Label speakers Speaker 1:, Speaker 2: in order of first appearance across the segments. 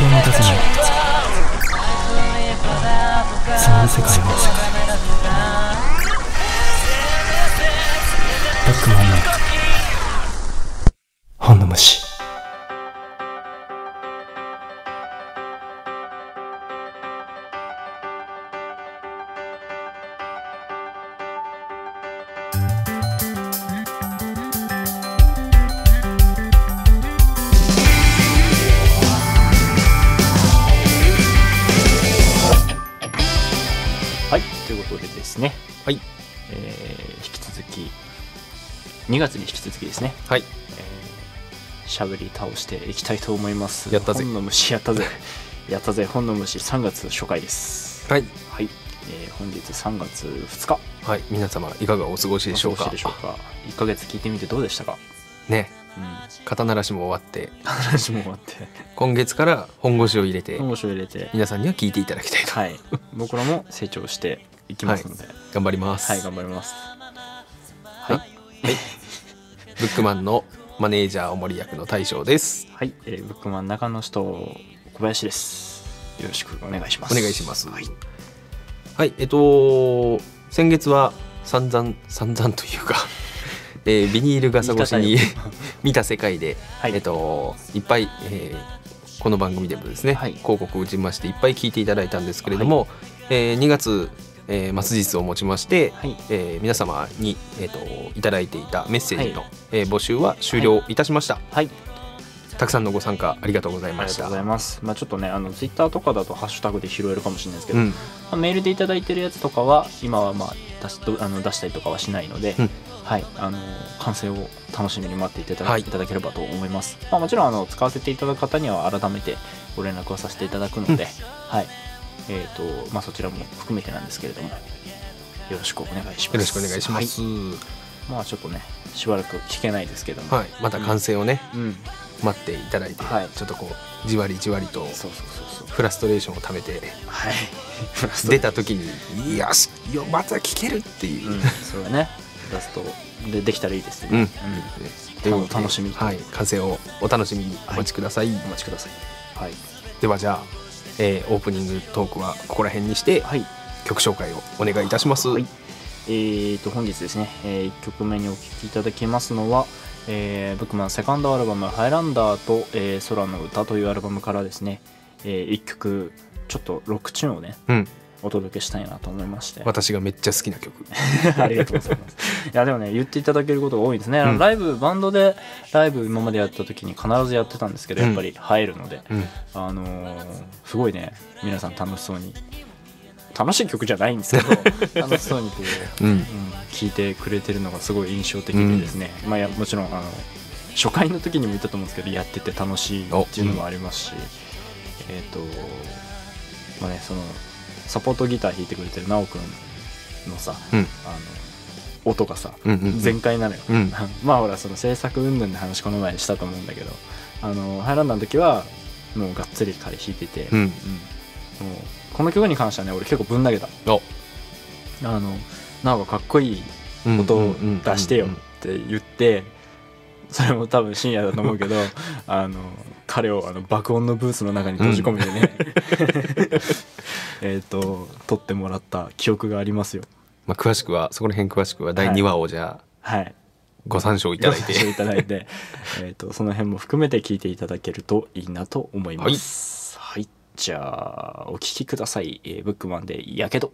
Speaker 1: 気を持たせないそんな世界は世界バックマンの本の虫。
Speaker 2: 月に引き続きですね、
Speaker 3: はい。
Speaker 2: えーしゃべり倒していきたいと思います。
Speaker 3: やったぜ。
Speaker 2: 本の虫やったぜ。やったぜ、本の虫3月初回です。
Speaker 3: はい。
Speaker 2: はい、えー本日3月2日。
Speaker 3: はい。皆様いかがお過ごしでしょうか？
Speaker 2: お過ごしでしょうか？1ヶ月聞いてみてどうでしたか？
Speaker 3: ね。
Speaker 2: うん。
Speaker 3: 肩慣らしも終わって。
Speaker 2: 話も終わって、
Speaker 3: 今月から本腰を入れて
Speaker 2: 本腰を入れて、
Speaker 3: 皆さんには聞いていただきたいと。
Speaker 2: はい、僕らも成長していきますので、
Speaker 3: 頑張ります、
Speaker 2: はい、頑張ります。はい。
Speaker 3: ブックマンのマネージャーおもり役の大将です。
Speaker 2: はい、えーブックマン中野人小林です。よろしくお願いします。
Speaker 3: お願いします。
Speaker 2: はい、
Speaker 3: はいえっと先月は散々散々というか、えービニール傘越しに
Speaker 2: 言い
Speaker 3: 見た世界で、
Speaker 2: はい。
Speaker 3: えっといっぱい、えーこの番組でもですね、
Speaker 2: はい。
Speaker 3: 広告を打ちましていっぱい聞いていただいたんですけれども、えー2月、えー末日をもちまして、
Speaker 2: はい、
Speaker 3: えー皆様に、えー、といただいていたメッセージの、えー募集は終了い。たしました、
Speaker 2: はい、
Speaker 3: たくさんのご参加ありがとうございました。
Speaker 2: ありがとうございます。まあちょっとね、あのツイッターとかだとハッシュタグで拾えるかもしれないですけど、
Speaker 3: うん。
Speaker 2: まあメールでいただいてるやつとかは今はまあ出しあの出したりとかはしないので、
Speaker 3: うん。
Speaker 2: はい、あの完成を楽しみに待っていただ,、
Speaker 3: はい。
Speaker 2: い、ただければと思います。まあもちろんあの使わせていただく方には改めてご連絡をさせていただくので、はい、えっ、とまあそちらも含めてなんですけれども、よろしくお願いします。
Speaker 3: よろしくお願いします、
Speaker 2: はいまあちょっとねしばらく聞けないですけども、
Speaker 3: はいまた完成をね、
Speaker 2: うん、
Speaker 3: 待っていただいて、
Speaker 2: はい
Speaker 3: ちょっとこうじわりじわりと。フラストレーションをためて
Speaker 2: はい。
Speaker 3: 出た時に「よしよまた聞ける!」っていうう、
Speaker 2: ん、そうだね。ラストでできたらいいですね。
Speaker 3: うん
Speaker 2: 楽しみ
Speaker 3: はい、完成をお楽しみにお待ちください、
Speaker 2: お待ちください。はい。
Speaker 3: ではじゃあ、えーオープニングトークはここら辺にして
Speaker 2: はい。
Speaker 3: 曲紹介をお願いいたします、
Speaker 2: はい。えー、と本日ですね、え1曲目にお聴きいただきますのは、えー、ブックマンセカンドアルバム「ハイランダーと、えー空の歌」というアルバムからですね、え1曲ちょっとロックチューンをね
Speaker 3: うん、
Speaker 2: お届けしたいなと思いまして。
Speaker 3: 私がめっちゃ好きな曲。
Speaker 2: ありがとうございます。いやでもね言っていただけることが多いですね、
Speaker 3: うん。
Speaker 2: ライブバンドでライブ今までやった時に必ずやってたんですけどやっぱり入るので、
Speaker 3: うん。
Speaker 2: あのーすごいね皆さん楽しそうに楽しい曲じゃないんですけど 楽しそうにこう、
Speaker 3: うん。
Speaker 2: うん、聴いてくれてるのがすごい印象的でですね、まあ、やもちろんあの初回の時にも言ったと思うんですけどやってて楽しいっていうのもありますし、えっ、とまあねそのサポートギター弾いてくれてる奈くんのさ、
Speaker 3: うん。
Speaker 2: あの音がさ全開なのよ、
Speaker 3: うん。
Speaker 2: まあほらその制作云々の話この前にしたと思うんだけどあのハイランダーの時はもうがっつり彼弾いてて、
Speaker 3: うん。
Speaker 2: うん。もうこの曲に関してはね俺結構ぶん投げた。
Speaker 3: お。
Speaker 2: あのなんかかっこいい
Speaker 3: うん
Speaker 2: 音を出してよって言ってそれも多分深夜だと思うけど あの彼をあの爆音のブースの中に閉じ込めてね、えっと撮ってもらった記憶がありますよ。
Speaker 3: まあ、詳しくはそこら辺詳しくは第2話をじゃあ
Speaker 2: はい。
Speaker 3: ご参照いただいて、
Speaker 2: いただいて えとその辺も含めて聞いていただけるといいなと思います。はい、じゃあお聞きください、えーブックマンで「やけど」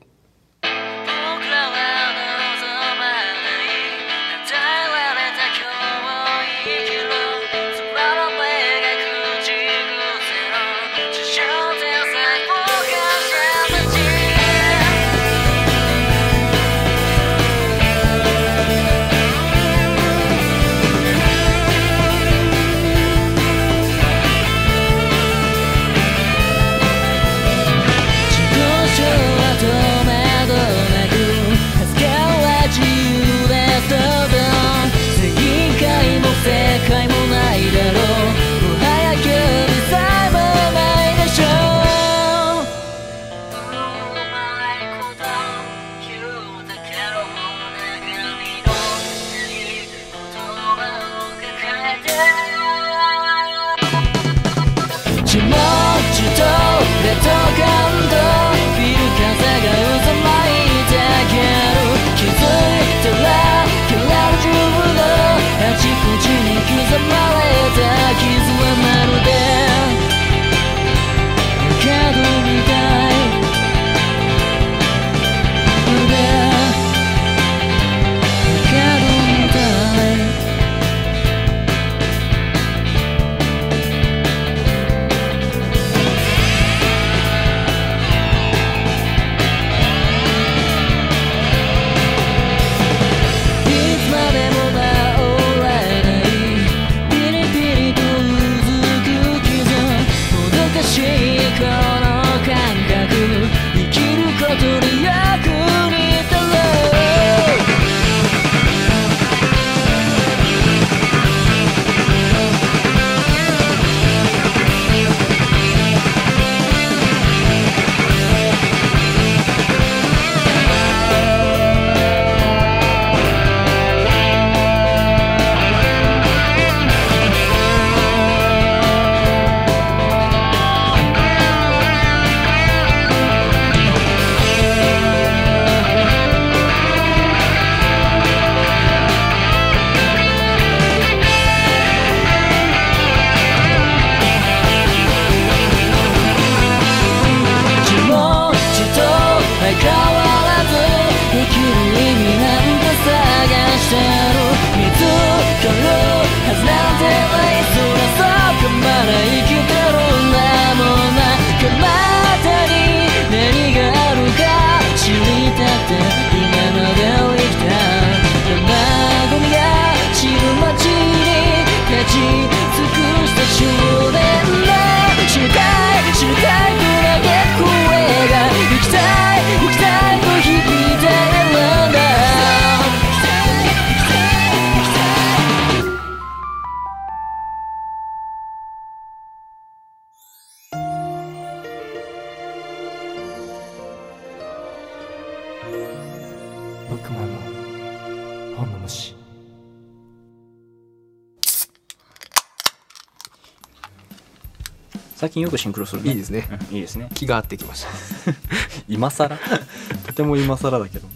Speaker 2: 最近よくシンクロするね。
Speaker 3: いいですね。
Speaker 2: うんいいですね。
Speaker 3: 気が合ってきました。
Speaker 2: 今更？とても今更だけど。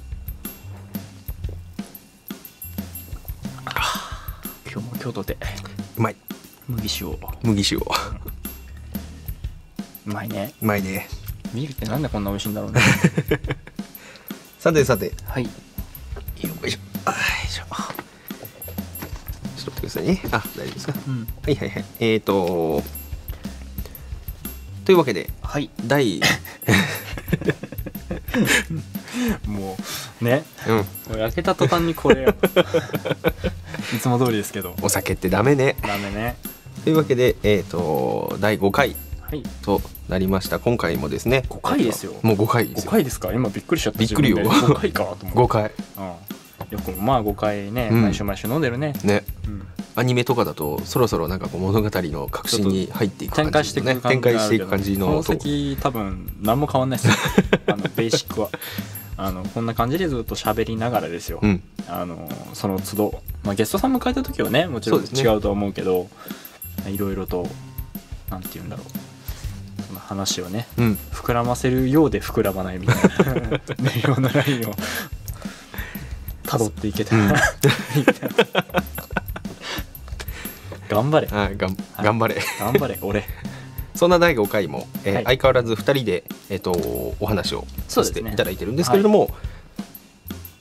Speaker 2: 今日も京都で
Speaker 3: うまい。
Speaker 2: 麦酒を。
Speaker 3: 麦酒を。
Speaker 2: うまいね。
Speaker 3: うまいね。
Speaker 2: ビールってなんでこんな美味しいんだろうね。
Speaker 3: さ てさて。よ
Speaker 2: はい。
Speaker 3: いしょ。あよいしょ。ちょっと待ってくださいね。あ大丈夫ですか？
Speaker 2: うん。
Speaker 3: はいはいはい。えーとというわけで
Speaker 2: はい。
Speaker 3: 第
Speaker 2: もうね。
Speaker 3: うん。
Speaker 2: 焼けた途端にこれよ。いつも通りですけど。
Speaker 3: お酒ってダメね。
Speaker 2: ダメね。
Speaker 3: というわけでえーと第5回
Speaker 2: はい。
Speaker 3: となりました。今回もですね。
Speaker 2: 5回ですよ。
Speaker 3: もう5回です
Speaker 2: 5
Speaker 3: よ
Speaker 2: 回ですか？今びっくりしちゃった。
Speaker 3: びっくりよ。
Speaker 2: 自分で。5回かと思
Speaker 3: 5
Speaker 2: って、
Speaker 3: 回。
Speaker 2: うん、よくまあ5回ね、
Speaker 3: うん。
Speaker 2: 毎週毎週飲んでるね、
Speaker 3: ね。
Speaker 2: うん、
Speaker 3: アニメとかだとそろそろなんかこう物語の核心に入っていく感じ
Speaker 2: 展開していく
Speaker 3: ね
Speaker 2: 感じ
Speaker 3: 展開していく感じのと
Speaker 2: 先多分何も変わんないです。よ あのベーシックは。あのこんな感じでずっと喋りながらですよ、
Speaker 3: うん。
Speaker 2: あのその都度、まあ、ゲストさん迎えた時はねもちろん違うとは思うけどいろいろとなんて言うんだろう。その話をね
Speaker 3: うん。
Speaker 2: 膨らませるようで膨らまないみたいな。微妙なラインを。辿っていけたら、
Speaker 3: うん。
Speaker 2: いいな頑張れ。
Speaker 3: はい。が頑張れ。
Speaker 2: 頑張れ 俺。
Speaker 3: そんな第5回も、えー
Speaker 2: はい。
Speaker 3: 相変わらず2人で、えっとお話をさせていただいてるんですけれども、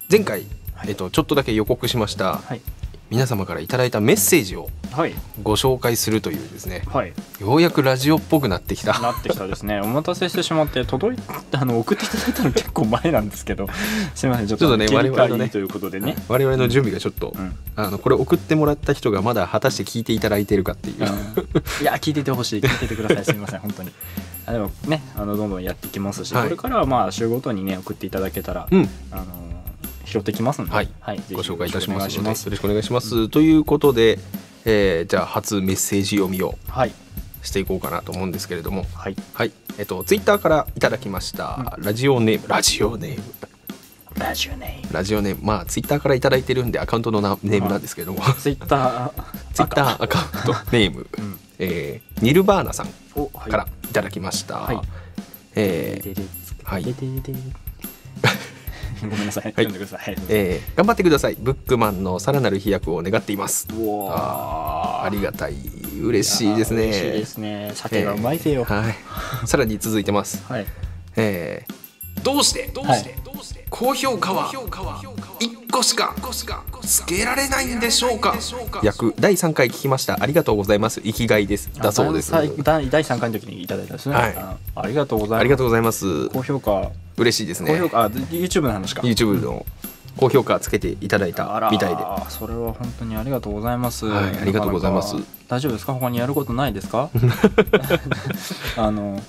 Speaker 3: 前回、えっとちょっとだけ予告しました
Speaker 2: はい
Speaker 3: 皆様からいただいたメッセージを
Speaker 2: はい。
Speaker 3: ご紹介するというですね
Speaker 2: はい。
Speaker 3: ようやくラジオっぽくなってきた。
Speaker 2: なってきたですね。お待たせしてしまって届いあの送っていただいたの結構前なんですけど。すいませんちょっと
Speaker 3: ね我々のね
Speaker 2: ということでね、
Speaker 3: 我々の準備がちょっと、
Speaker 2: うん。
Speaker 3: あのこれ送ってもらった人がまだ果たして聞いていただいているかっていう、
Speaker 2: いや聞いててほしい。聞いててください。すみません本当に。あでもねあのどんどんやっていきますし、
Speaker 3: はい。
Speaker 2: これからはまあ週ごとにね送っていただけたら、
Speaker 3: うん。
Speaker 2: あの拾ってきますんで、
Speaker 3: はい。
Speaker 2: ぜひ
Speaker 3: ご紹介いたしますよろしくお願いします、ということで、えーじゃあ初メッセージ読みを
Speaker 2: はい。
Speaker 3: していこうかなと思うんですけれども。
Speaker 2: はい。
Speaker 3: はい。えっとツイッターからいただきました、ラジオネームラジオネーム。
Speaker 2: ラジオネー
Speaker 3: ラジオネーム。まあツイッターからいただいてるんでアカウントのなネームなんですけれども。
Speaker 2: ム ツイッター。
Speaker 3: ツイッターアカ。ウントネーム、
Speaker 2: うん。
Speaker 3: えーニルバーナさんからいただきました、
Speaker 2: はい。
Speaker 3: えーはい
Speaker 2: ごめんなさい、読んでください、
Speaker 3: えー頑張ってください。ブックマンのさらなる飛躍を願っています。あーありがたい。嬉しいですね。
Speaker 2: 嬉しいですね。酒がうまいぜよ、
Speaker 3: えーはい。さらに続いてます。
Speaker 2: はい。
Speaker 3: えーどうして？どうして、どうして？高評価は1個しかつけられないんでしょうか？約第3回聞きました。ありがとうございます。生きがいです。だそうです。
Speaker 2: あ第第3回の時にいただいたんですね、
Speaker 3: はい。
Speaker 2: あありがとうございます。
Speaker 3: ありがとうございます。
Speaker 2: 高評価
Speaker 3: 嬉しいですね。
Speaker 2: 高評価あ YouTube の話か。
Speaker 3: YouTube の高評価つけていただいたみたいで。
Speaker 2: それは本当にありがとうございます、
Speaker 3: はいありがとうございます。
Speaker 2: 大丈夫ですか？他にやることないですか？あの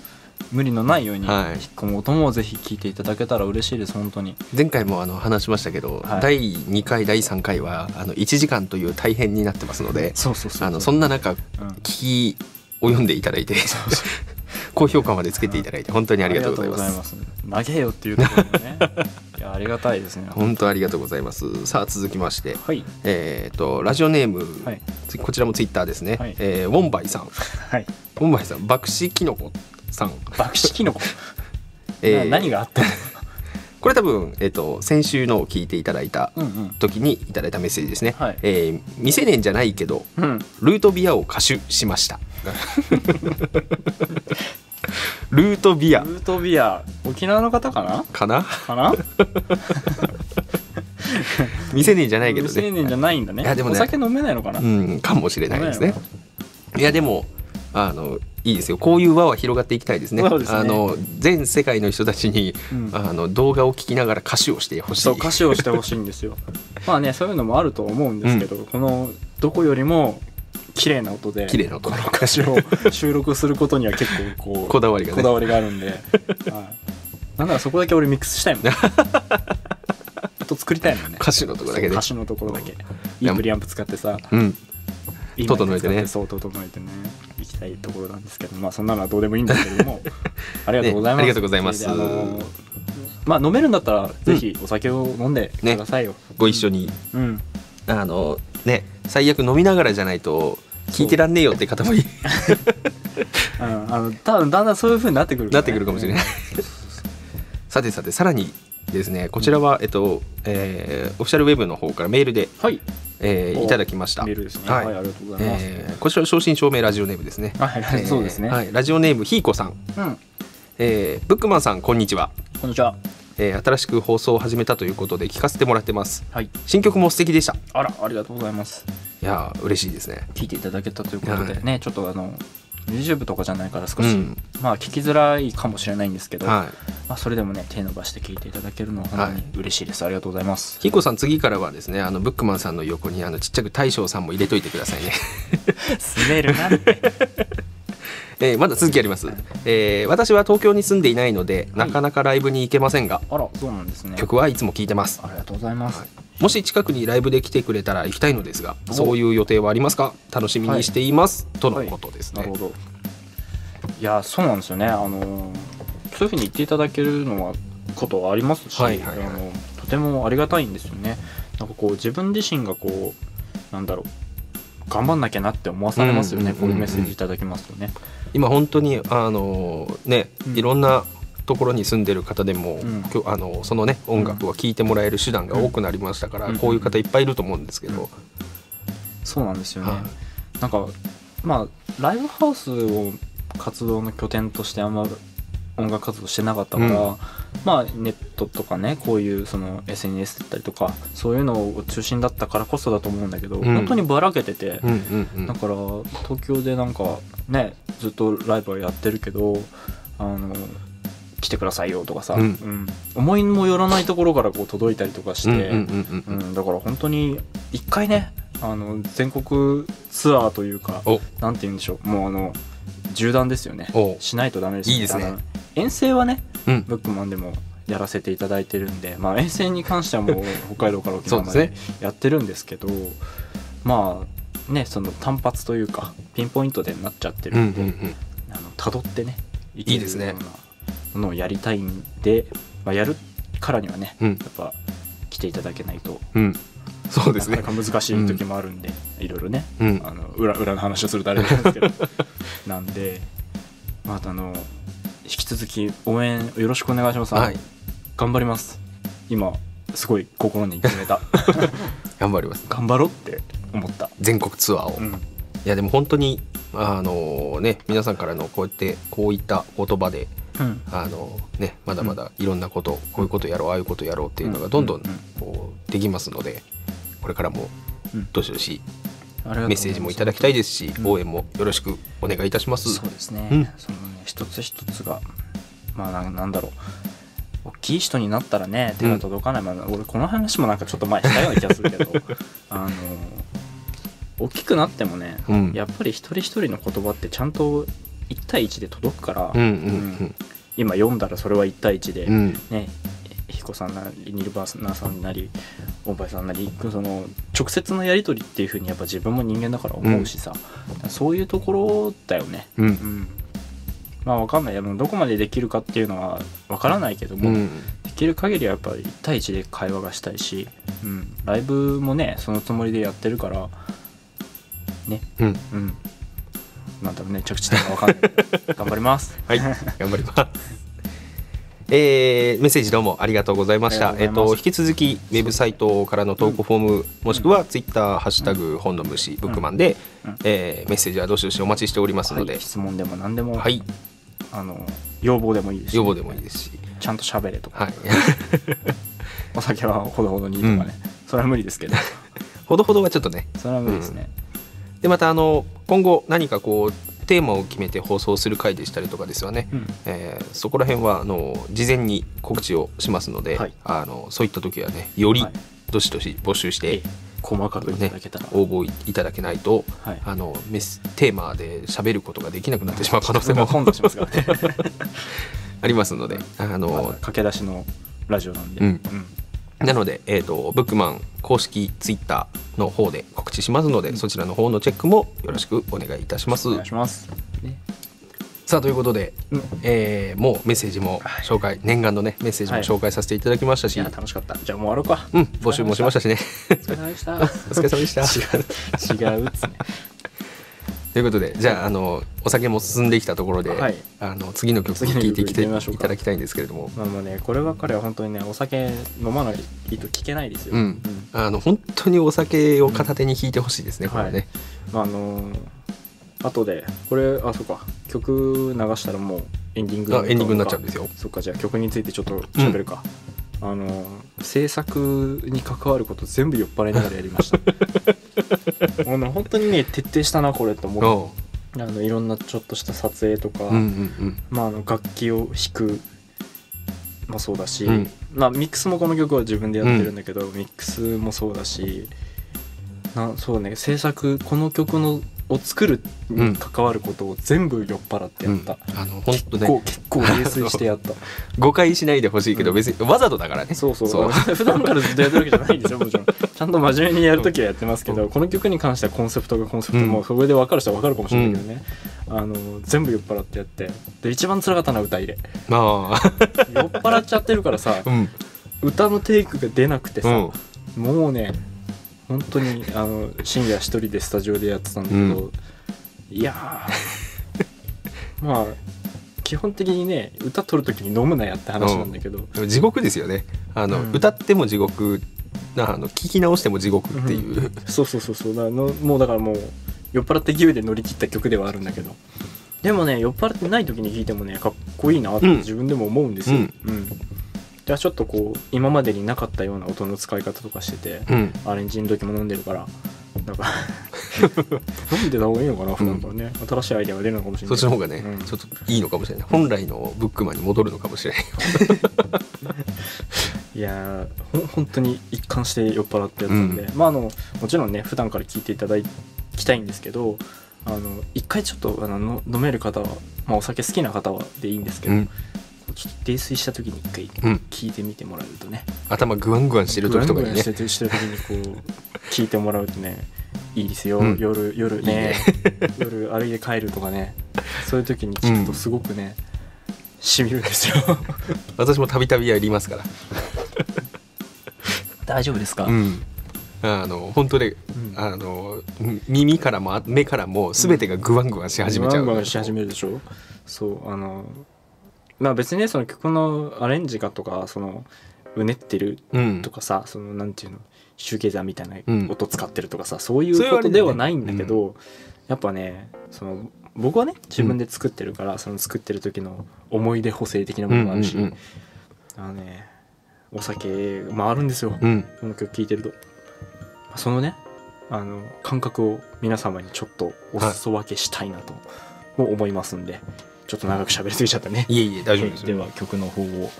Speaker 2: 無理のないように、
Speaker 3: はい。
Speaker 2: この音もぜひ聞いていただけたら嬉しいです本当に。
Speaker 3: 前回もあの話しましたけど、
Speaker 2: はい。
Speaker 3: 第2回第3回はあの1時間という大変になってますので
Speaker 2: そうそうそう
Speaker 3: あのそんな中
Speaker 2: うん。
Speaker 3: 聞きを読んでいただいて高評価までつけていただいて本当にありがとうございます。
Speaker 2: ます。投げよっていうところもね。いやありがたいですね。
Speaker 3: 本当ありがとうございます。さあ続きまして。
Speaker 2: はい。
Speaker 3: えー、とラジオネーム、
Speaker 2: はい。
Speaker 3: つこちらもツイッターですね、
Speaker 2: はい。
Speaker 3: えーウォンバイさん。
Speaker 2: はい。
Speaker 3: ウォンバイさん爆死キノコさん、
Speaker 2: 爆死キノコ、
Speaker 3: えー。
Speaker 2: な何があったの？
Speaker 3: これ多分、えー、と先週のを聞いていただいた時にいただいたメッセージですね、
Speaker 2: はい。
Speaker 3: えー未成年じゃないけど
Speaker 2: うん。
Speaker 3: ルートビアを歌手しました。ルートビア。
Speaker 2: ルートビア。沖縄の方かな？
Speaker 3: かな？
Speaker 2: かな？
Speaker 3: 未成年じゃないけど
Speaker 2: 未成年じゃ
Speaker 3: ね
Speaker 2: ないんだね。
Speaker 3: いやでもね
Speaker 2: お酒飲めないのかな、
Speaker 3: うんかもしれないですね。
Speaker 2: い
Speaker 3: やでもあのいいですよ。こういう輪は広がっていきたいですね。
Speaker 2: ね。
Speaker 3: あの全世界の人たちに、
Speaker 2: うん。
Speaker 3: あの動画を聞きながら歌手をしてほしい。
Speaker 2: そう歌詞をしてほしいんですよ。まあねそういうのもあると思うんですけど、このどこよりも綺麗な音で
Speaker 3: 綺麗な音で
Speaker 2: この歌詞を。収録することには結構こう
Speaker 3: こだわりがね。
Speaker 2: こだわりがあるんで、はい、なんならそこだけ俺ミックスしたいもんね。音作りたいもんね。
Speaker 3: 歌詞のとこだけで
Speaker 2: 歌詞のところだけ。いいプリアンプ使ってさ。
Speaker 3: うん。整えてね。
Speaker 2: そう整えてねたいところなんですけどまあそんなのはどうでもいいんですけれども ありがとうございます、
Speaker 3: ねありがとうございます。
Speaker 2: まあ飲めるんだったらぜひお酒を飲んでくださいよ、
Speaker 3: ご一緒に。
Speaker 2: うん。
Speaker 3: あのね最悪飲みながらじゃないと聞いてらんねえよって方もい
Speaker 2: うん、あの多分だんだんそういう風になってくる
Speaker 3: なってくるかもしれない。さてさてさらにですねこちらは、えっとえーオフィシャルウェブの方からメールで、
Speaker 2: はい。お
Speaker 3: えーいただきました。
Speaker 2: メールですね。
Speaker 3: はい。
Speaker 2: はいありがとうございます。
Speaker 3: えーこちら正真正銘ラジオネームですね。
Speaker 2: はいはいそうですね。
Speaker 3: えーはい、ラジオネームひーこさん、
Speaker 2: うん。
Speaker 3: えーブックマンさんこんにちは、
Speaker 2: こんにちは。
Speaker 3: えー新しく放送を始めたということで聞かせてもらってます。
Speaker 2: はい。
Speaker 3: 新曲も素敵でした。
Speaker 2: あらありがとうございます。
Speaker 3: いやー嬉しいですね。
Speaker 2: 聞いていただけたということで
Speaker 3: はい。
Speaker 2: ね、ちょっとあの YouTube とかじゃないから少し、
Speaker 3: うん。
Speaker 2: まあ聞きづらいかもしれないんですけど、
Speaker 3: はい。
Speaker 2: まあ、それでもね手伸ばして聞いていただけるのは本当に嬉しいです、ありがとうございます。
Speaker 3: ひーこさん次からはですねあのブックマンさんの横にあのちっちゃく大将さんも入れといてくださいね。
Speaker 2: 滑るなんて。
Speaker 3: えーまだ続きあります、えー私は東京に住んでいないので、
Speaker 2: はい。
Speaker 3: なかなかライブに行けませんが。
Speaker 2: あらそうなんですね。
Speaker 3: 曲はいつも聴いてます。
Speaker 2: ありがとうございます、
Speaker 3: もし近くにライブで来てくれたら行きたいのですが
Speaker 2: お。
Speaker 3: そういう予定はありますか？楽しみにしています、とのことですね、
Speaker 2: なるほど。いやそうなんですよね。あのそういうふうに言っていただけるのはことはありますし、
Speaker 3: はいはいはい。
Speaker 2: あのとてもありがたいんですよね。なんかこう自分自身がこうなんだろう頑張んなきゃなって思わされますよね、
Speaker 3: うん。
Speaker 2: こういうメッセージいただきますとね、
Speaker 3: 今本当にあのね、
Speaker 2: うん。
Speaker 3: いろんなところに住んでる方でも、
Speaker 2: ん。
Speaker 3: きょあのそのね音楽は聴いてもらえる手段が多くなりましたから、
Speaker 2: うん。
Speaker 3: こういう方いっぱいいると思うんですけど、
Speaker 2: そうなんですよね、
Speaker 3: はい。
Speaker 2: なんかまあライブハウスを活動の拠点としてあんま音楽活動してなかったから、
Speaker 3: うん。
Speaker 2: まあネットとかねこういうその SNS だったりとかそういうのを中心だったからこそだと思うんだけど、
Speaker 3: うん。
Speaker 2: 本当にばらけてて、
Speaker 3: うんうんうん。
Speaker 2: だから東京でなんかねずっとライブはやってるけどあの来てくださいよとかさ、
Speaker 3: うん。
Speaker 2: うん思いもよらないところからこう届いたりとかして、だから本当に一回ねあの全国ツアーというか
Speaker 3: お。
Speaker 2: なんて言うんでしょうもうあの縦断ですよね。
Speaker 3: お。
Speaker 2: しないとダメですよ
Speaker 3: いいですね。
Speaker 2: 遠征はね
Speaker 3: うん。
Speaker 2: ブックマンでもやらせていただいてるんで、まあ、遠征に関してはもう 北海道から沖縄までやってるんですけどまあねその単発というかピンポイントでなっちゃって
Speaker 3: うんうん
Speaker 2: るんで、
Speaker 3: うん。
Speaker 2: あの辿ってねい
Speaker 3: いいですね
Speaker 2: のをやりたいんで、まあ、やるからにはね
Speaker 3: うん。
Speaker 2: やっぱ来ていただけないと
Speaker 3: うん。そうですね。
Speaker 2: なかなか難しい時もあるんで、いろいろね、
Speaker 3: うん。
Speaker 2: あの裏裏の話をするとあれなんですけど。なんでまたあの引き続き応援よろしくお願いします、
Speaker 3: はい。
Speaker 2: 頑張ります。今すごい心に決めた。
Speaker 3: 頑張ります。
Speaker 2: 頑張ろうって思った。
Speaker 3: 全国ツアーを、い
Speaker 2: うん。
Speaker 3: やでも本当にあのね皆さんからのこうやってこういった言葉で
Speaker 2: うん。
Speaker 3: あのねまだまだいろんなこと、こういうことやろうああいうことやろうっていうのがどんどんこうできますのでこれからも
Speaker 2: うん。
Speaker 3: どしどしメッセージもいただきたいですし、
Speaker 2: うん。
Speaker 3: 応援もよろしくお願いいたします。
Speaker 2: そうですね、
Speaker 3: うん。
Speaker 2: そのね一つ一つがまあななんだろう。大きい人になったらね手が届かない、まあ、俺この話もなんかちょっと前したような気がするけど あの大きくなってもね、
Speaker 3: うん。
Speaker 2: やっぱり一人一人の言葉ってちゃんと1対1で届くから、
Speaker 3: うんうん
Speaker 2: うん。今読んだらそれは1対1で、
Speaker 3: うん。うん
Speaker 2: ね彦さんなりニルバーナーさんなり大林さんなりその直接のやり取りっていうふうにやっぱ自分も人間だから思うしさ、そういうところだよね。
Speaker 3: うん。
Speaker 2: うん、まあわかんない。どこまでできるかっていうのはわからないけども、
Speaker 3: うん。
Speaker 2: できる限りはやっぱり1対1で会話がしたいし、うん、ライブもねそのつもりでやってるからね。
Speaker 3: うん。
Speaker 2: うんなんだろうね着地点がわかんない。頑張ります。
Speaker 3: はい頑張ります。えーメッセージどうもありがとうございました。えっと引き続きウェブサイトからの投稿フォーム、もしくはツイッターハッシュタグ本の虫ブックマンで、
Speaker 2: うん。
Speaker 3: えーメッセージはどしどしお待ちしておりますので。
Speaker 2: はい、、質問でも何でも、
Speaker 3: はい、
Speaker 2: あの要望でもいいですし
Speaker 3: 要望でもいいですし、
Speaker 2: ちゃんと喋れとか、
Speaker 3: はい、
Speaker 2: お酒はほどほどにとかね、それは無理ですけど。
Speaker 3: ほどほどはちょっとね。
Speaker 2: それは無理ですね、
Speaker 3: でまたあの今後何かこうテーマを決めて放送する回でしたりとかですよね。
Speaker 2: うん。
Speaker 3: えーそこら辺はあの事前に告知をしますので、
Speaker 2: はい。
Speaker 3: あのそういった時はねより
Speaker 2: はい。
Speaker 3: どしどし募集して、
Speaker 2: え細かくいただけたら、
Speaker 3: 応募いただけないと
Speaker 2: はい。
Speaker 3: あのメステーマで喋ることができなくなってしまう可能性も
Speaker 2: 今度しますからね。
Speaker 3: ありますのであの
Speaker 2: 駆け出しのラジオなんで、
Speaker 3: うんなので、えー、とブックマン公式ツイッターの方で告知しますので、そちらの方のチェックもよろしくお願いいたします。
Speaker 2: お。願いします、
Speaker 3: さあということで、
Speaker 2: うん。
Speaker 3: えーもうメッセージも紹介、念願のねメッセージも紹介させていただきましたし、
Speaker 2: いや楽しかった。じゃあもう終わろうか。
Speaker 3: うん、募集もしましたしね。
Speaker 2: お疲れ様でした。
Speaker 3: お疲れ様でした。
Speaker 2: 違う違うっつね
Speaker 3: ということでじゃああのお酒も進んできたところで、
Speaker 2: はい。
Speaker 3: あの次の曲を聴いてきていただきたいんですけれども、
Speaker 2: まあもうねこればっかりは本当にねお酒飲まないと聞けないですよ、
Speaker 3: うん。あの本当にお酒を片手に弾いてほしいですね、これね。
Speaker 2: まああのー後でこれあそうか。曲流したらもうエンディング
Speaker 3: あエンディングになっちゃうんですよ。
Speaker 2: そっかじゃあ曲についてちょっと喋るか、あのー制作に関わること全部酔っ払いながらやりました。もうね本当にね徹底したなこれと思
Speaker 3: お
Speaker 2: う。あのいろんなちょっとした撮影とか、
Speaker 3: ううんうん。
Speaker 2: まあ、あの楽器を弾くもそうだし、
Speaker 3: うん。
Speaker 2: まあ、ミックスもこの曲は自分でやってるんだけど、ミックスもそうだしなそうね制作この曲のを作るに関わることを全部酔っ払って
Speaker 3: うん、
Speaker 2: やった、
Speaker 3: あの本当
Speaker 2: 結構
Speaker 3: ね
Speaker 2: 結構泥酔してやった。
Speaker 3: 誤解しないでほしいけど、
Speaker 2: うん。
Speaker 3: 別にわざとだからね。
Speaker 2: そうそう。
Speaker 3: そう。
Speaker 2: 普段からずっとやってるわけじゃないんですよもちろん。ちゃんと真面目にやるときはやってますけど、この曲に関してはコンセプトがコンセプト、
Speaker 3: うん。
Speaker 2: もうそれで分かる人は分かるかもしれないけどね、あの全部酔っ払ってやって。で一番辛かったのは歌入れ。
Speaker 3: まあ、
Speaker 2: 酔っ払っちゃってるからさ
Speaker 3: うん、
Speaker 2: 歌のテイクが出なくてさ、
Speaker 3: うん、
Speaker 2: もうね本当にあの深夜一人でスタジオでやってたんだけど、
Speaker 3: う
Speaker 2: いやー。まあ基本的にね歌取る時に飲むなやって話なんだけど、
Speaker 3: でも地獄ですよね。あの、
Speaker 2: うん。
Speaker 3: 歌っても地獄、なあの聞き直しても地獄っていう。
Speaker 2: そうそうそうそう。だのもうだからもう酔っ払って勢いで乗り切った曲ではあるんだけど。でもね酔っ払ってない時に聴いてもねかっこいいなって
Speaker 3: うん。
Speaker 2: 自分でも思うんですよ、
Speaker 3: うん
Speaker 2: うんじゃあちょっとこう今までになかったような音の使い方とかしてて、
Speaker 3: うん、
Speaker 2: アレンジの時も飲んでるからなんか 飲んでた方がいいのかな普段からね、新しいアイデアが出るのかもしれない。
Speaker 3: そっちの方がね、
Speaker 2: うん。
Speaker 3: ちょっといいのかもしれない。本来のブックマンに戻るのかもしれない。
Speaker 2: いやーほん本当に一貫して酔っ払ってやつなん。で、まああのもちろんね普段から聞いていただきたいんですけどあの一回ちょっとあのの飲める方は、まあ、お酒好きな方はでいいんですけど、
Speaker 3: うん、
Speaker 2: ちょっと泥酔した時に一回
Speaker 3: うん、
Speaker 2: 聞いてみてもらえるとね。
Speaker 3: 頭グワングワンしてる時とかにね。
Speaker 2: グワングワンしてるしてる時にこう聞いてもらうとねいいですよ、
Speaker 3: うん。
Speaker 2: 夜夜ね。夜歩いて帰るとかね。そういう時に聞くとすごくね、しみるんですよ。
Speaker 3: 私もたびたびやりますから。
Speaker 2: 大丈夫ですか、
Speaker 3: うん。あの本当で、
Speaker 2: うん。
Speaker 3: あの耳からも目からも全てがグワングワンし始めちゃう、
Speaker 2: バンバンし始めるでしょ？そうあのまあ別にねその曲のアレンジがとかそのうねってる
Speaker 3: うん。
Speaker 2: とかさ、そのなんていうのシューゲーザーみたいな
Speaker 3: うん。
Speaker 2: 音使ってるとかさ、そうい
Speaker 3: そういう
Speaker 2: ことではないんだけど、やっぱねその僕はね自分で作ってるから、その作ってる時の思い出補正的なものもあるし、
Speaker 3: うんうんうん。
Speaker 2: あのねお酒回るんですよ、
Speaker 3: うん。
Speaker 2: この曲聴いてると。そのねあの感覚を皆様にちょっとお裾分けしたいなとも思いますんで、ちょっと長く喋りすぎちゃったね。
Speaker 3: いえいえ大丈夫です
Speaker 2: では曲の方を、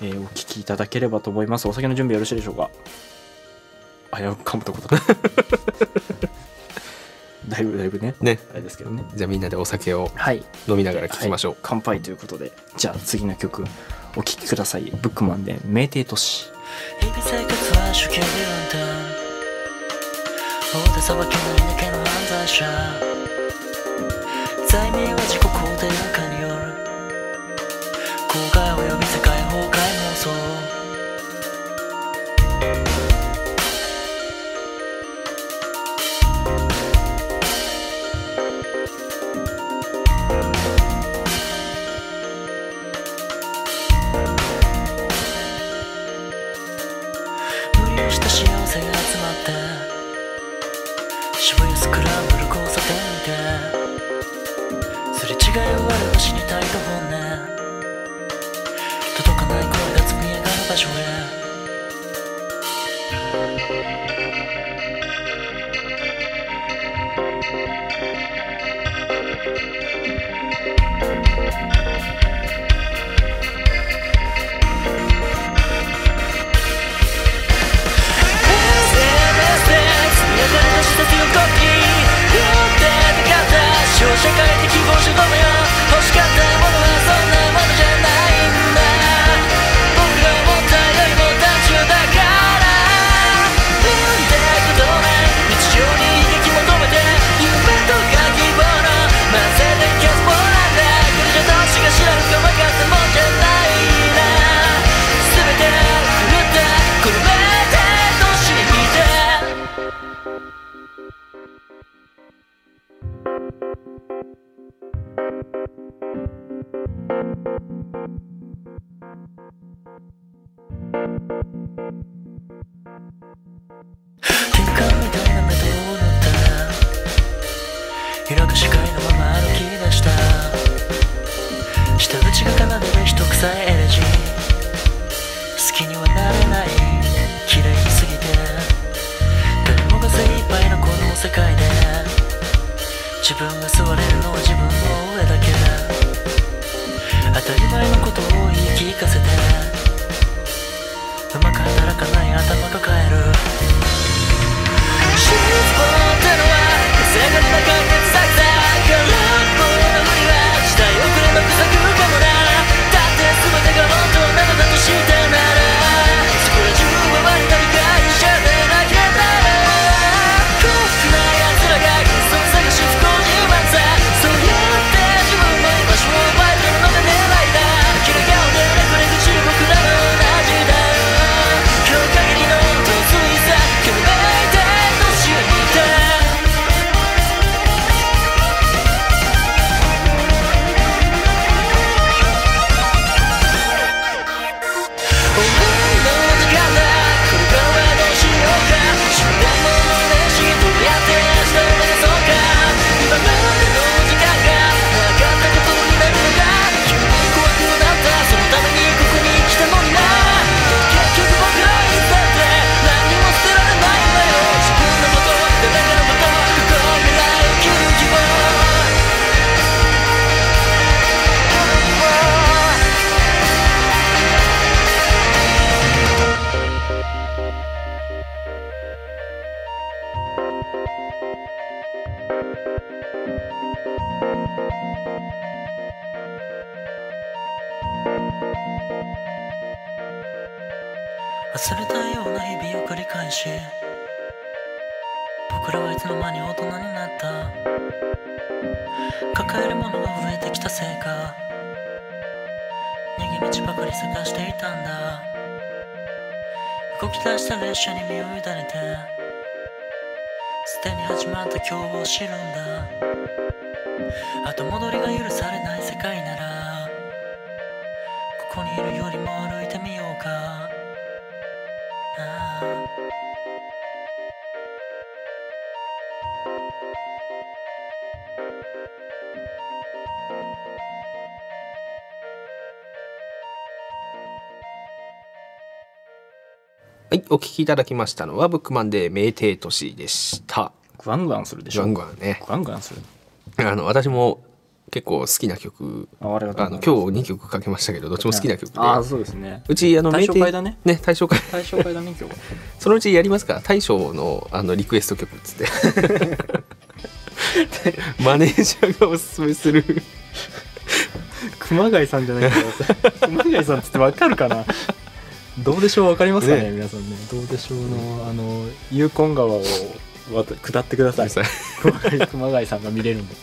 Speaker 2: えーお聴きいただければと思います。お酒の準備よろしいでしょうか。危うく噛むとこだっただいぶだいぶね。
Speaker 3: ね。
Speaker 2: あれですけどね。
Speaker 3: じゃあみんなでお酒を
Speaker 2: はい。
Speaker 3: 飲みながら聞きましょう、
Speaker 2: はい。乾杯ということで。じゃあ次の曲お聴きください。ブックマンで「酩酊都市」
Speaker 4: 日々生活は主権で運転大手さばきないだけの犯罪者罪名は社会的希望者ごめんよ欲しかったもの金管みたいな目とを塗った開く視界のまま歩き出した舌打ちが奏でる人臭いエレジー好きにはなれない綺麗すぎて誰もが精一杯のこの世界で自分が座れるのは自分の上だけ。当たり前のことを言い聞かせてうまく働かない頭抱えるシーズボンってのは風がりな感覚サクサク空っぽのふりは時代遅れの草くかもなだって全てが本当なのだとしたな忘れたような日々を繰り返し僕らはいつの間に大人になった。抱えるものが増えてきたせいか逃げ道ばかり探していたんだ。動き出した列車に身を委ねてすでに始まった今日を知るんだ。後戻りが許されない世界ならここにいるよりも歩いてみようか。なあ。
Speaker 3: はい、お聞きいただきましたのはブックマンで名帝都市でした。
Speaker 2: グワングワンするでしょ。
Speaker 3: ガンガンね。
Speaker 2: ンンする。
Speaker 3: あの私も結構好きな曲。
Speaker 2: ああ
Speaker 3: の今日2曲かけましたけどどっちも好きな曲で、
Speaker 2: ああそうですね。
Speaker 3: うちあの
Speaker 2: 大正会だね。
Speaker 3: ね大正会。
Speaker 2: 対象会だね今日は。
Speaker 3: そのうちやりますか？大将のあのリクエスト曲っつって。マネージャーがおすすめする。
Speaker 2: 熊谷さんじゃないか熊谷さんっつってわかるかな？どうでしょう？わかりますかね？
Speaker 3: ね。
Speaker 2: 皆さんね。どうでしょうのあのユーコン川を下ってください。熊谷熊谷さんが見れるんで、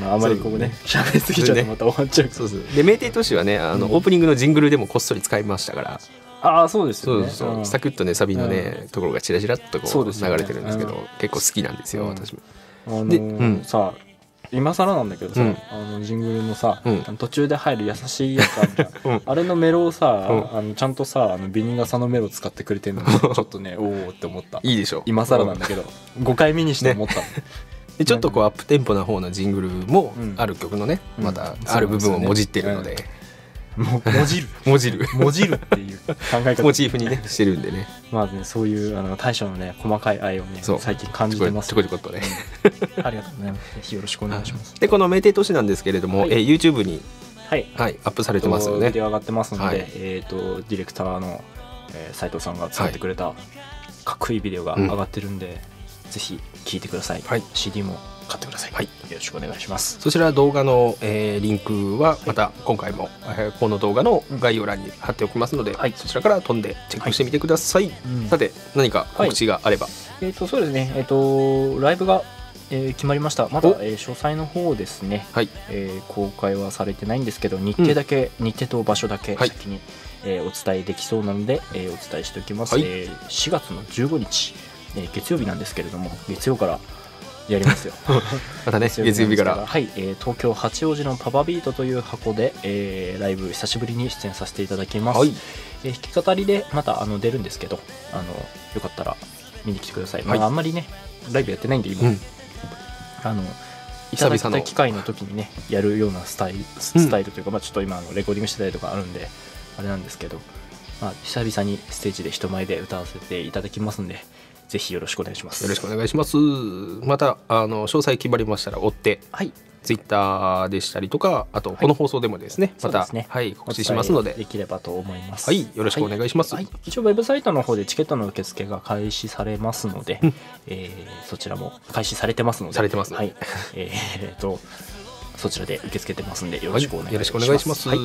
Speaker 2: まあ、あまりここね喋りすぎちゃうとまた終わっちゃう
Speaker 3: そうそうで名帝都市はねあの、
Speaker 2: うん。
Speaker 3: オープニングのジングルでもこっそり使いましたから。
Speaker 2: ああそうです
Speaker 3: そう
Speaker 2: よね
Speaker 3: そう、
Speaker 2: ん。
Speaker 3: サクッとねサビのね、ところがチラチラっとこう流れてるんですけど、
Speaker 2: うん。
Speaker 3: 結構好きなんですよ、
Speaker 2: うん。
Speaker 3: 私も。
Speaker 2: あの
Speaker 3: で
Speaker 2: ー
Speaker 3: うん。
Speaker 2: さ今更なんだけどさ、
Speaker 3: うん。
Speaker 2: あのジングルのさ、
Speaker 3: うん。
Speaker 2: あの途中で入る優しいやつあるじゃん、
Speaker 3: うん。
Speaker 2: あれのメロをさ、
Speaker 3: うん。
Speaker 2: あのちゃんとさあのビニガサのメロ使ってくれてるのちょっとねおおって思った。
Speaker 3: いいでしょ。
Speaker 2: 今更なんだけど、5回目にして思った。の、
Speaker 3: でちょっとこうアップテンポな方のジングルも
Speaker 2: うん。
Speaker 3: ある曲のね、
Speaker 2: うん。
Speaker 3: またある部分をもじってるので、
Speaker 2: も もじる。
Speaker 3: もじる。
Speaker 2: もじるっていう考え方。
Speaker 3: モチーフにねしてるんでね。
Speaker 2: まあねそういうあの大将のね細かい愛をね最近感じてます。
Speaker 3: ちょこちょこっとね。
Speaker 2: ありがとうございます。ぜひよろしくお願いします。
Speaker 3: でこの名帝都市なんですけれども、
Speaker 2: はい。
Speaker 3: えー YouTube に、
Speaker 2: はい。
Speaker 3: はい、アップされてますよね。
Speaker 2: ビデオ上がってますので、
Speaker 3: はい。
Speaker 2: えっ、とディレクターの、えー斉藤さんが作ってくれたかっこいいビデオが上がってるんで、ぜひ聴いてください、
Speaker 3: はい。
Speaker 2: CD も買ってください、
Speaker 3: はい。
Speaker 2: よろしくお願いします。
Speaker 3: そちら動画の、えーリンクはまた今回も、えーこの動画の概要欄に貼っておきますので、
Speaker 2: はい。
Speaker 3: そちらから飛んでチェックしてみてください、
Speaker 2: うん。
Speaker 3: さて何か告知があれば、
Speaker 2: えっ、とそうですね。えっ、とライブが、えー決まりました。まだ
Speaker 3: お、
Speaker 2: えー詳細の方ですね、
Speaker 3: はい。
Speaker 2: えー公開はされてないんですけど日程だけ、日程と場所だけ
Speaker 3: はい。
Speaker 2: 先に、えーお伝えできそうなので、えーお伝えしておきます、
Speaker 3: はい。
Speaker 2: えー4月の15日、えー月曜日なんですけれども月曜からやりますよ。
Speaker 3: またね月曜日から。
Speaker 2: はい、えー東京八王子のパパビートという箱で、えーライブ久しぶりに出演させていただきます、
Speaker 3: はい。
Speaker 2: えー弾き語りでまたあの出るんですけどあのよかったら見に来てください、
Speaker 3: はい。
Speaker 2: まあ、あんまりねライブやってないんで今、
Speaker 3: うん。
Speaker 2: あのいただき
Speaker 3: 久々の
Speaker 2: た機会の時にねやるようなスタイルスタイルというか、まあ、ちょっと今あのレコーディングしてたりとかあるんであれなんですけど、まあ、久々にステージで人前で歌わせていただきますんでぜひよろしくお願いします。
Speaker 3: よろしくお願いします。またあの詳細決まりましたら追って
Speaker 2: はい。
Speaker 3: ツイッターでしたりとかあとこの放送でもですね、また
Speaker 2: そうですね。
Speaker 3: はい、告知しますので。
Speaker 2: できればと思います。
Speaker 3: はいよろしくお願いします。
Speaker 2: はい。一応ウェブサイトの方でチケットの受付が開始されますので、
Speaker 3: うん。
Speaker 2: えーそちらも開始されてますので。
Speaker 3: されてます
Speaker 2: はい。えー、とそちらで受け付けてますんでよろ
Speaker 3: はい
Speaker 2: しくお願いします、はい。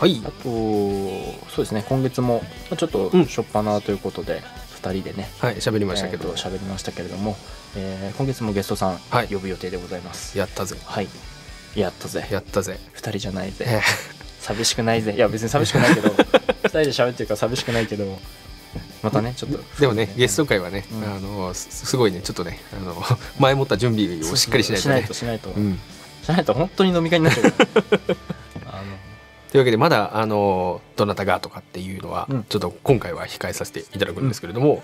Speaker 3: はい、
Speaker 2: あとそうですね今月もまあちょっと
Speaker 3: うん。
Speaker 2: 初っ端ということで、2人でね
Speaker 3: はい、喋りましたけど、
Speaker 2: えーりましたけれども、えー今月もゲストさん
Speaker 3: はい。
Speaker 2: 呼ぶ予定でございます。
Speaker 3: やったぜ。
Speaker 2: はい。やったぜ。
Speaker 3: やったぜ。
Speaker 2: 2人じゃないぜ。
Speaker 3: え
Speaker 2: 寂しくないぜ。いや別に寂しくないけど 2人で喋ってるから寂しくないけどまたねちょっと。
Speaker 3: ーでもねゲスト会はね、
Speaker 2: うん。
Speaker 3: あのすすごいねちょっとねあの前もった準備をしっかりしないとね。
Speaker 2: しないとしないと、
Speaker 3: うん、
Speaker 2: しないと本当に飲み会になっちゃうあ
Speaker 3: というわけでまだあのどなたがとかっていうのは、
Speaker 2: うん。
Speaker 3: ちょっと今回は控えさせていただくんですけれども、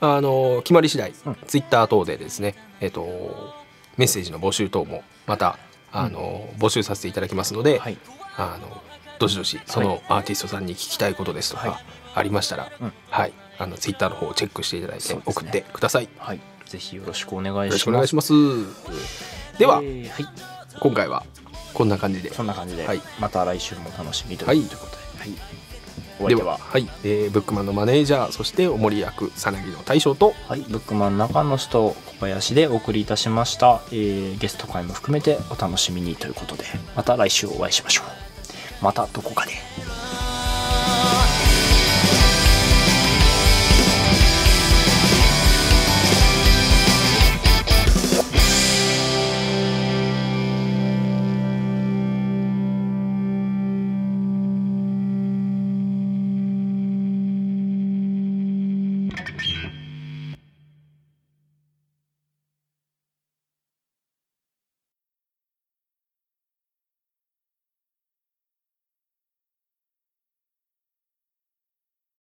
Speaker 3: あの決まり次第、
Speaker 2: うん。
Speaker 3: ツイッター等でですねえっ、とメッセージの募集等もまたあの、募集させていただきますので、
Speaker 2: のはい。
Speaker 3: あのどしどしそのアーティストさんに聞きたいことですとか、
Speaker 2: はい。
Speaker 3: ありましたら、
Speaker 2: うん。
Speaker 3: はい。あのツイッターの方をチェックしていただいて送ってください。よ
Speaker 2: はい。ぜひよろしくお願いします。
Speaker 3: ろしくお願いします。では、
Speaker 2: えーはい。
Speaker 3: 今回はこんな感じで。
Speaker 2: そんな感じで、
Speaker 3: はい。
Speaker 2: また来週も楽しみと
Speaker 3: はい
Speaker 2: いうことで、はい、お
Speaker 3: で
Speaker 2: 相手は？
Speaker 3: ははい、えーブックマンのマネージャーそしておもり役さなぎの大将と
Speaker 2: はい、ブックマン中野氏と小林でお送りいたしました、えーゲスト会も含めてお楽しみにということでまた来週お会いしましょう。またどこかで